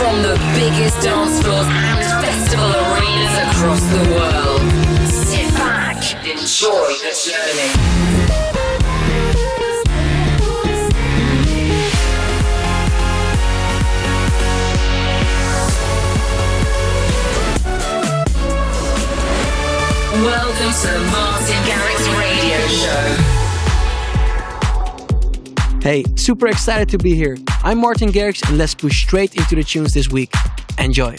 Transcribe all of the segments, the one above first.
from the biggest dance floors and festival arenas across the world. Sit back and enjoy the journey. Welcome to the Martin Garrix Radio Show. Hey, super excited to be here. I'm Martin Garrix and let's push straight into the tunes this week. Enjoy.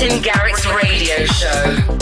Martin Garrix Radio Show.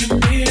you feel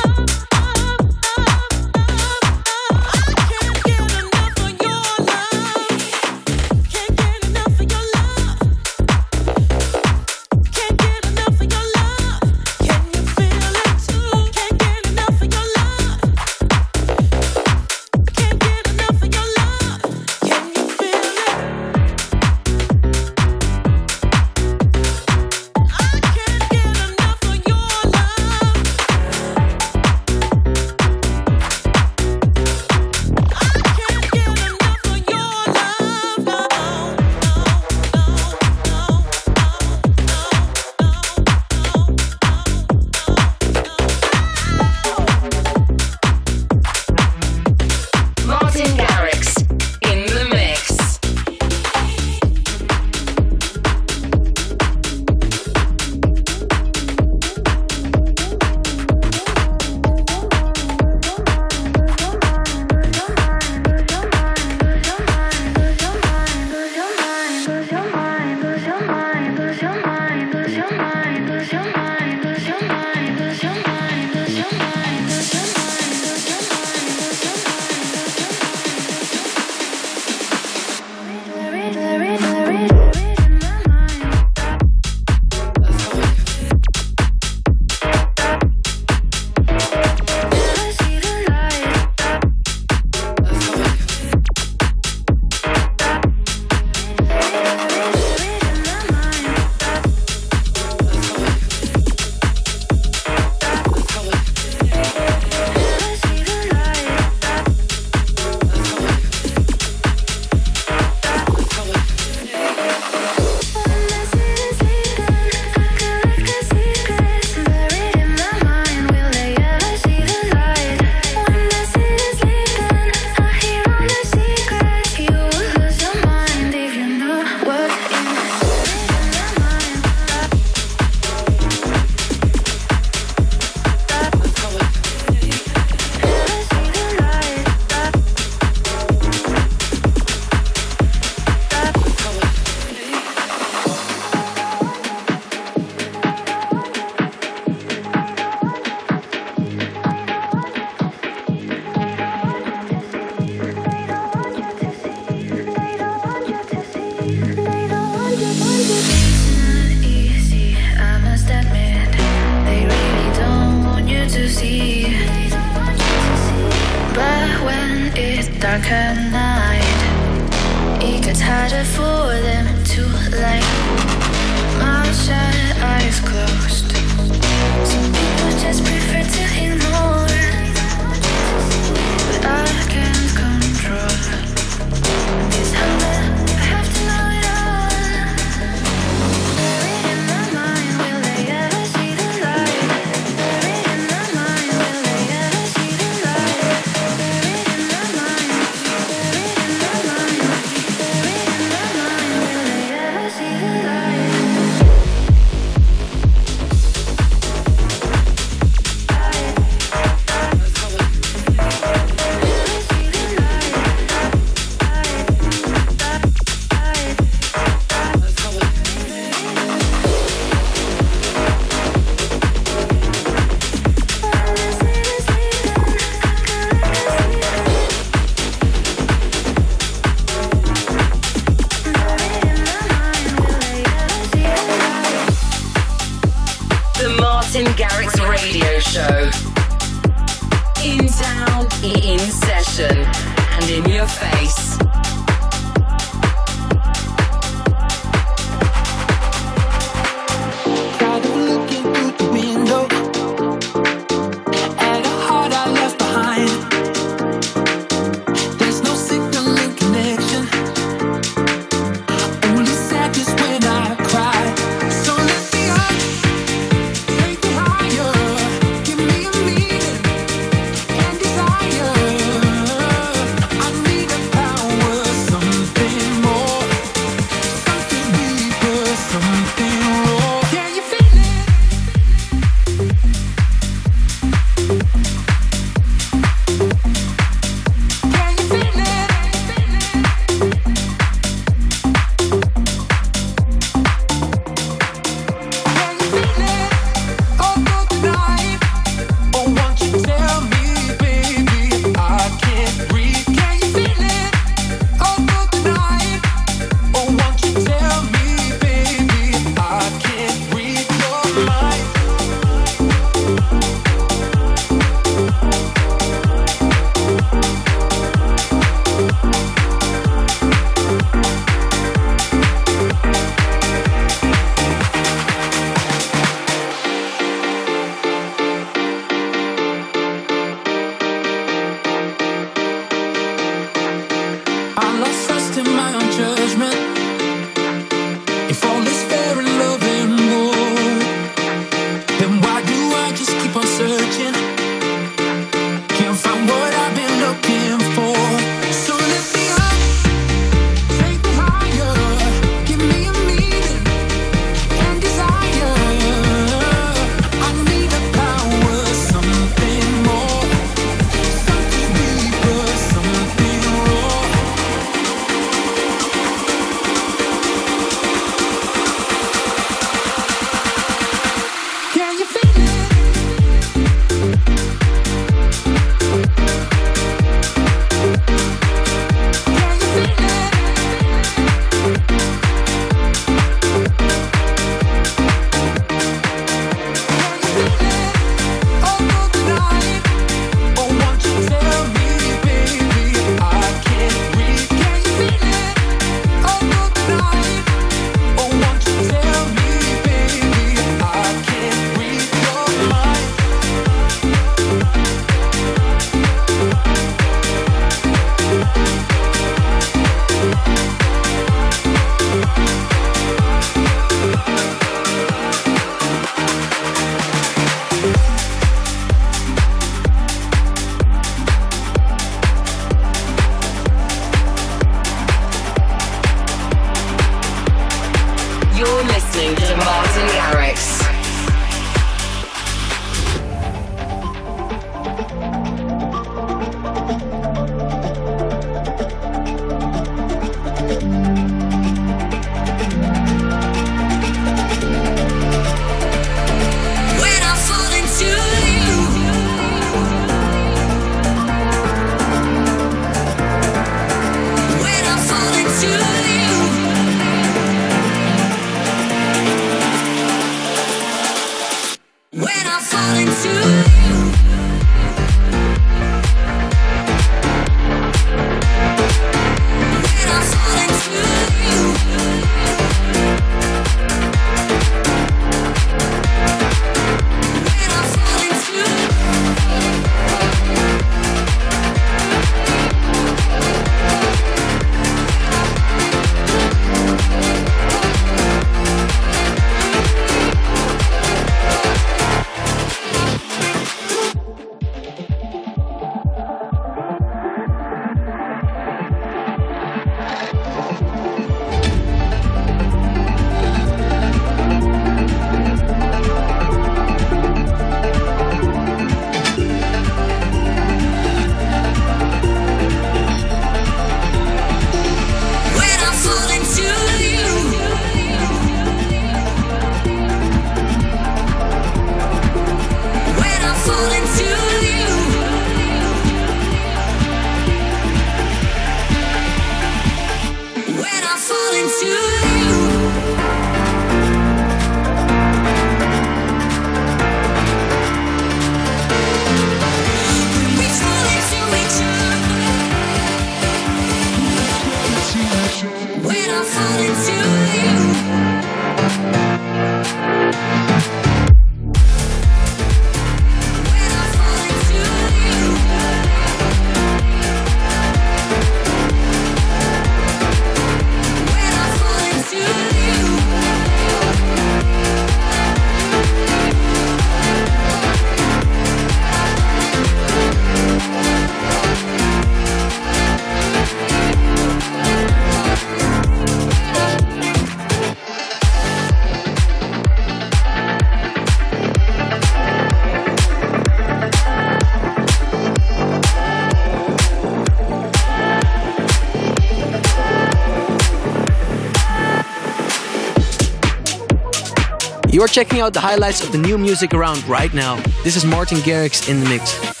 You are checking out the highlights of the new music around right now. This is Martin Garrix in the mix.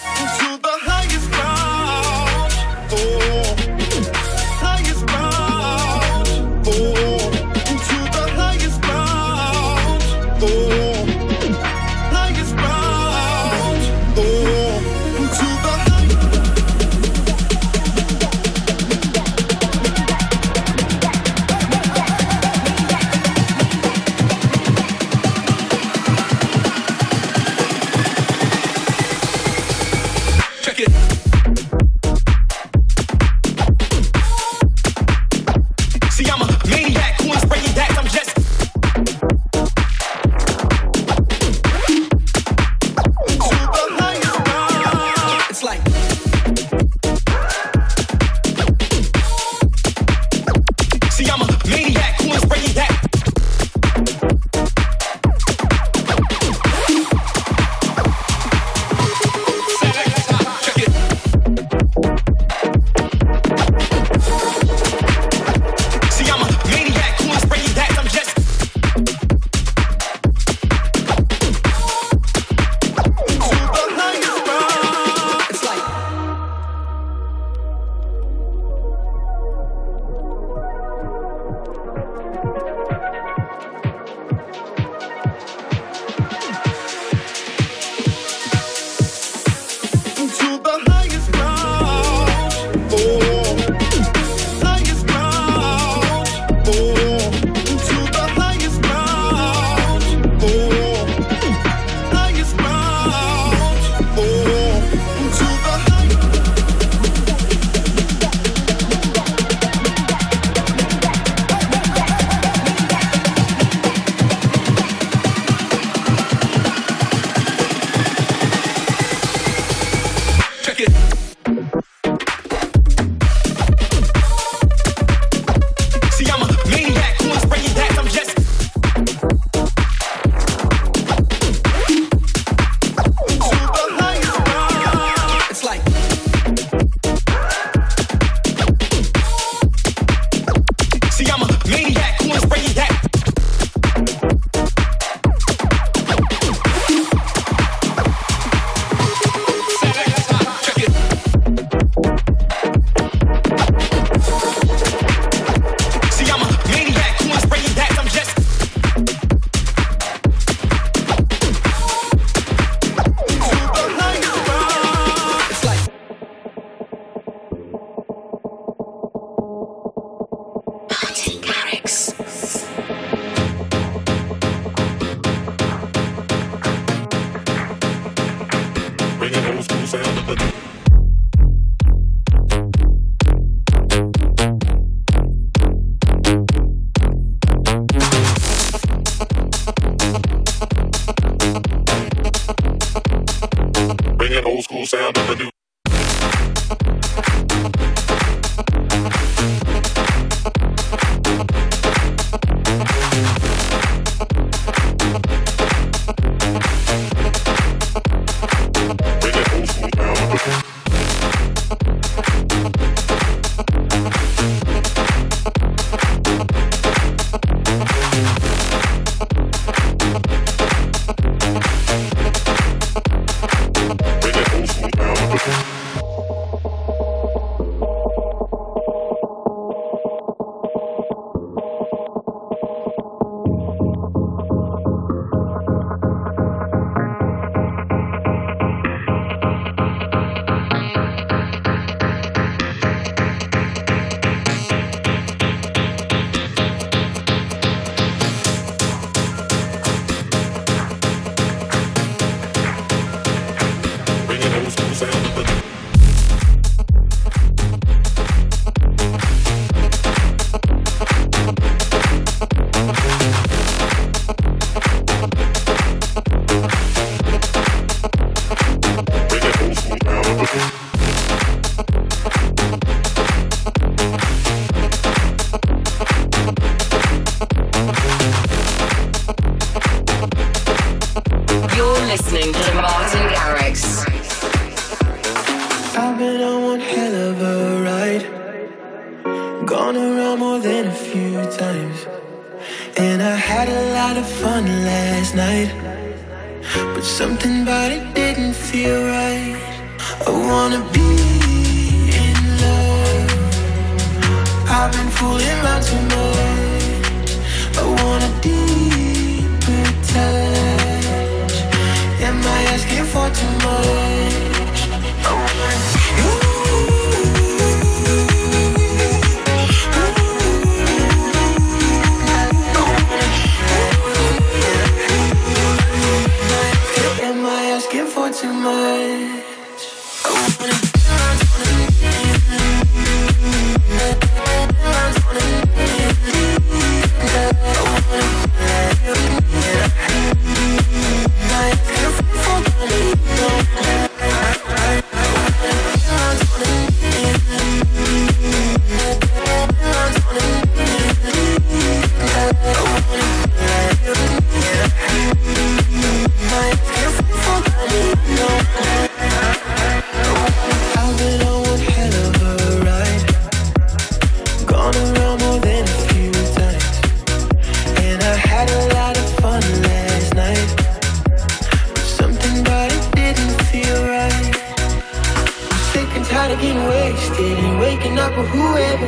waking up with whoever.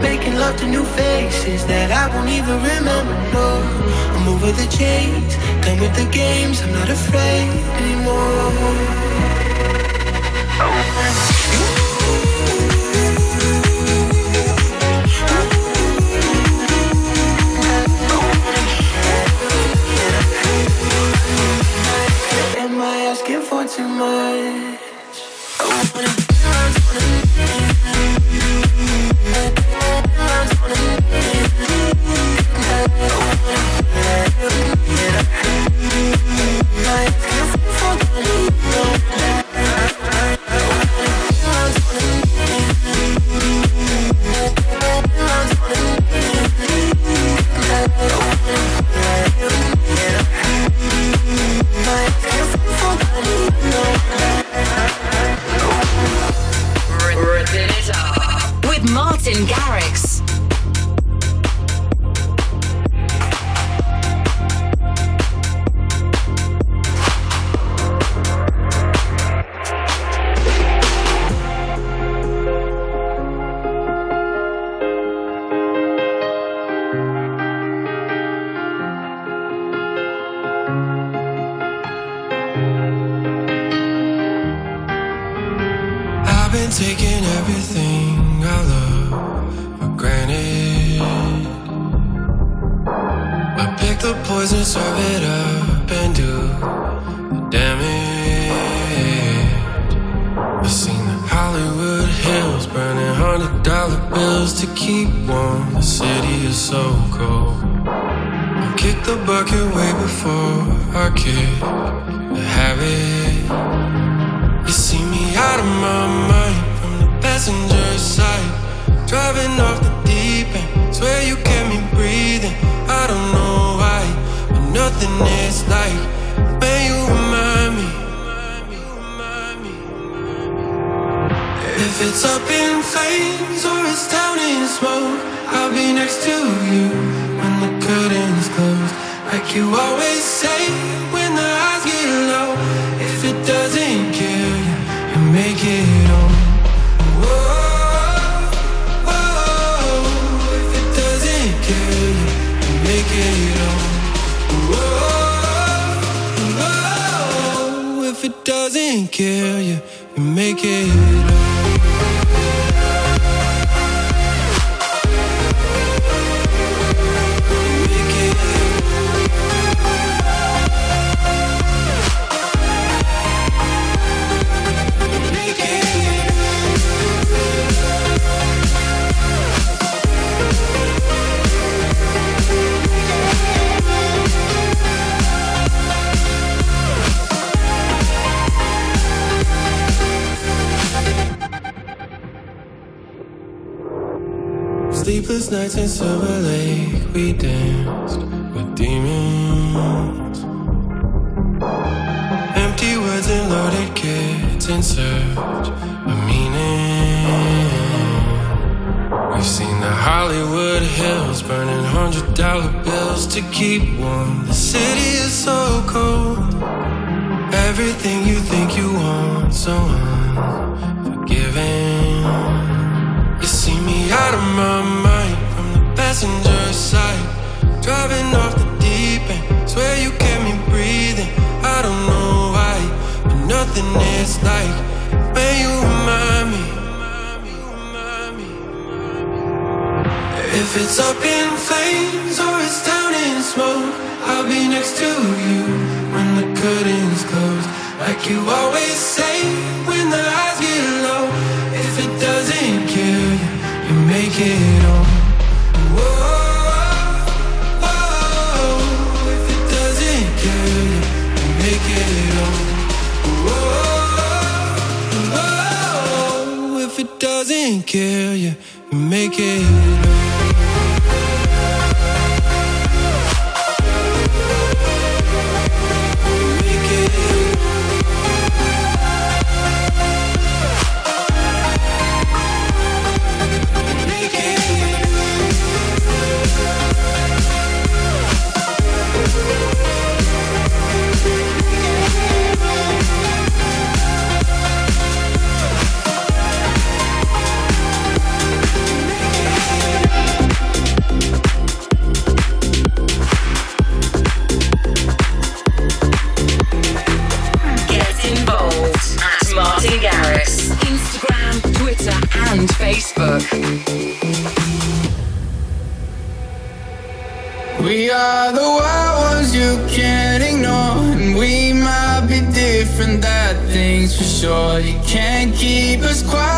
Making love to new faces that I won't even remember, no. I'm over the chains, done with the games, I'm not afraid anymore. Oh. asking for too much? Thank you. Garrix. before I could have it. You see me out of my mind from the passenger side, driving off the deep end. Swear you kept me breathing. I don't know why, but nothing is like when you remind me. If it's up in flames or it's down in smoke, I'll be next to you when the curtains close. Like you always say when the eyes get low If it doesn't kill you, you make it on Whoa, if it doesn't kill you, you make it on Whoa, if it doesn't kill you, you make it Sleepless nights in Silver Lake, we danced with demons. Empty words and loaded kids in search of meaning. We've seen the Hollywood hills burning hundred dollar bills to keep warm. The city is so cold. Everything you think you want, so on. something it's like when you remind me If it's up in flames or it's down in smoke I'll be next to you when the curtains close. Like you always say when the eyes get low If it doesn't kill you, you make it all. kill you, you make it. sure you can't keep us quiet.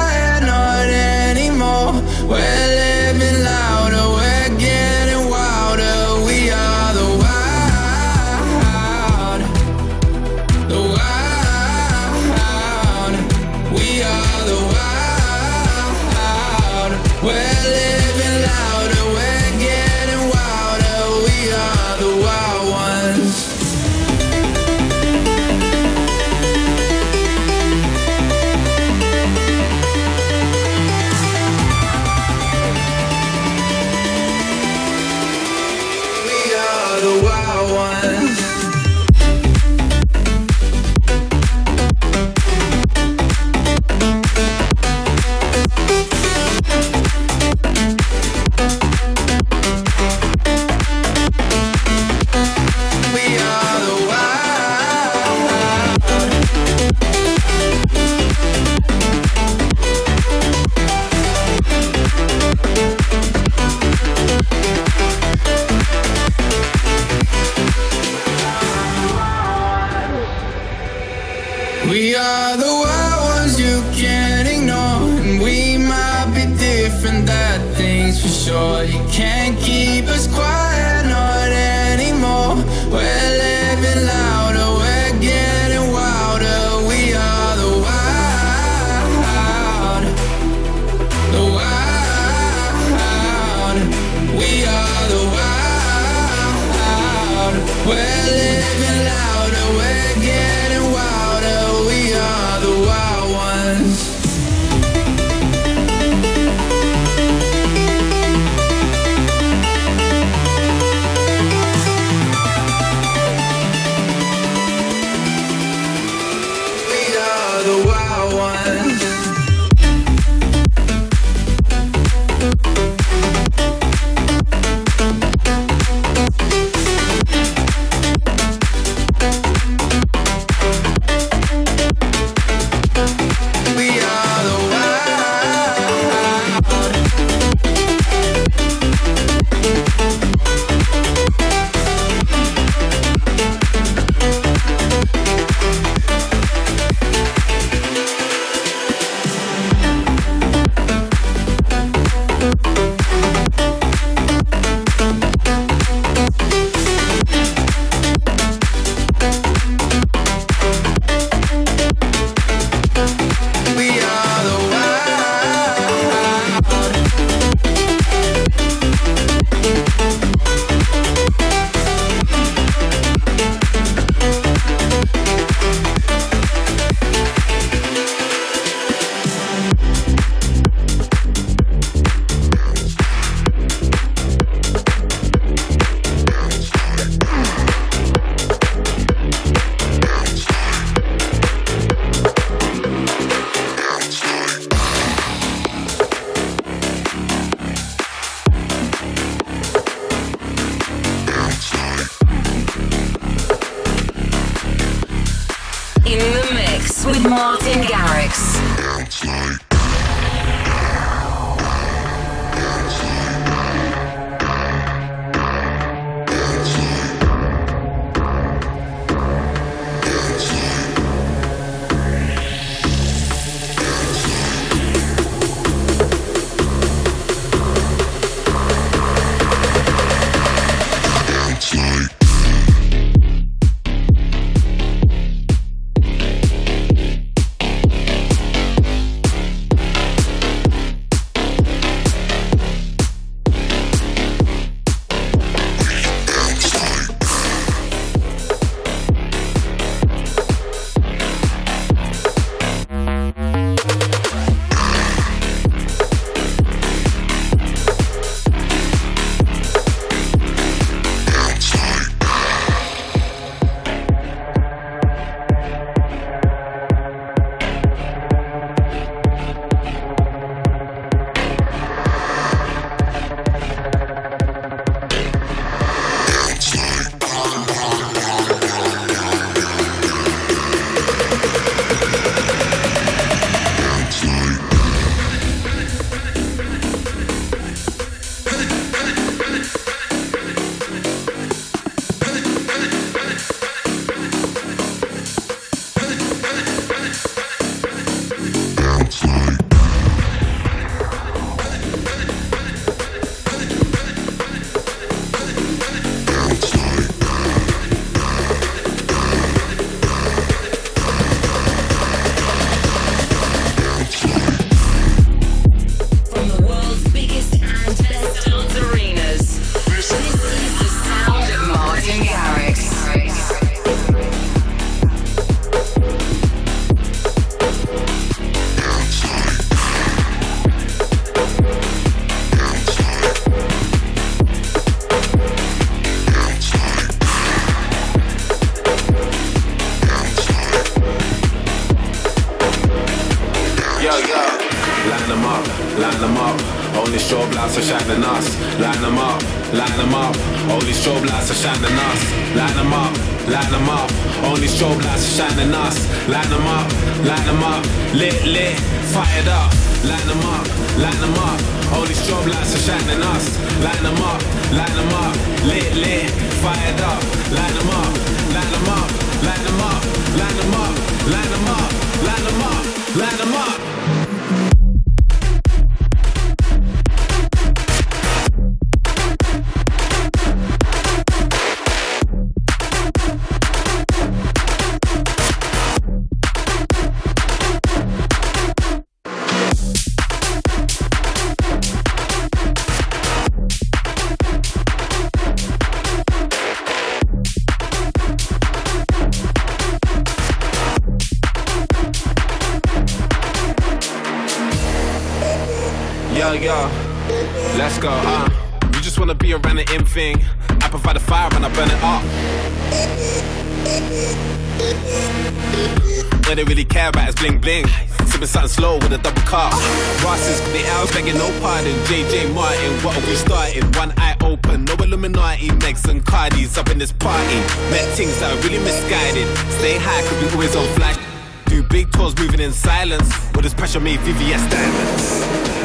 line them up. Only strobe lights are shining us. Line them up, line them up. Only strobe lights are shining us. Line them up, line them up. Only strobe lights are shining us. Line them up, line them up. Lit, lit, fired up. Line them up, line them up. Only strobe lights are shining us. Line them up, line them up. Lit, lit, fired up. Line them up, line them up. Line them up, line them up, line them up, line them up, line them up. around the M thing. I provide the fire and I burn it up. What they really care about is bling bling. Sipping something slow with a double cup. Ross is the L's begging no pardon. JJ Martin, what are we starting? One eye open, no Illuminati. Megs and Cardi's up in this party. Met things that are really misguided. Stay high, cause we always on flash. Do big tours moving in silence. With this pressure made VVS diamonds.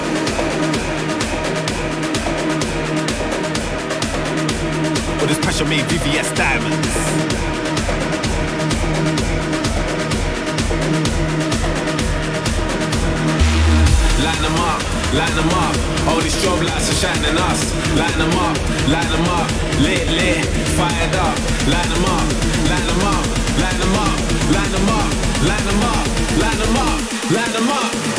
this pressure made VVS diamonds. Line them up, line them up. All these strobe lights are shining us. Line them up, line them up. Lit, lit, fired up. Line them up, line them up, line them up, line them up, line them up, line them up, line them up.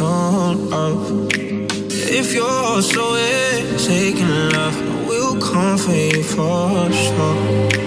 On love. If you're so taking love, I will come for you for sure.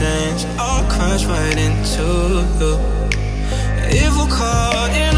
I'll crash right into you. If we're caught in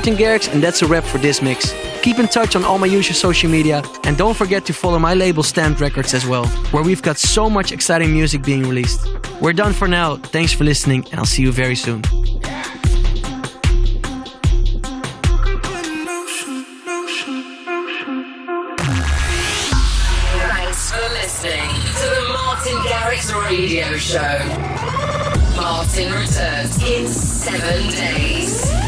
Martin Garrix, and that's a wrap for this mix. Keep in touch on all my usual social media, and don't forget to follow my label Stamped Records as well, where we've got so much exciting music being released. We're done for now. Thanks for listening, and I'll see you very soon. Thanks for listening to the Martin Garrix Radio Show. Martin returns in seven days.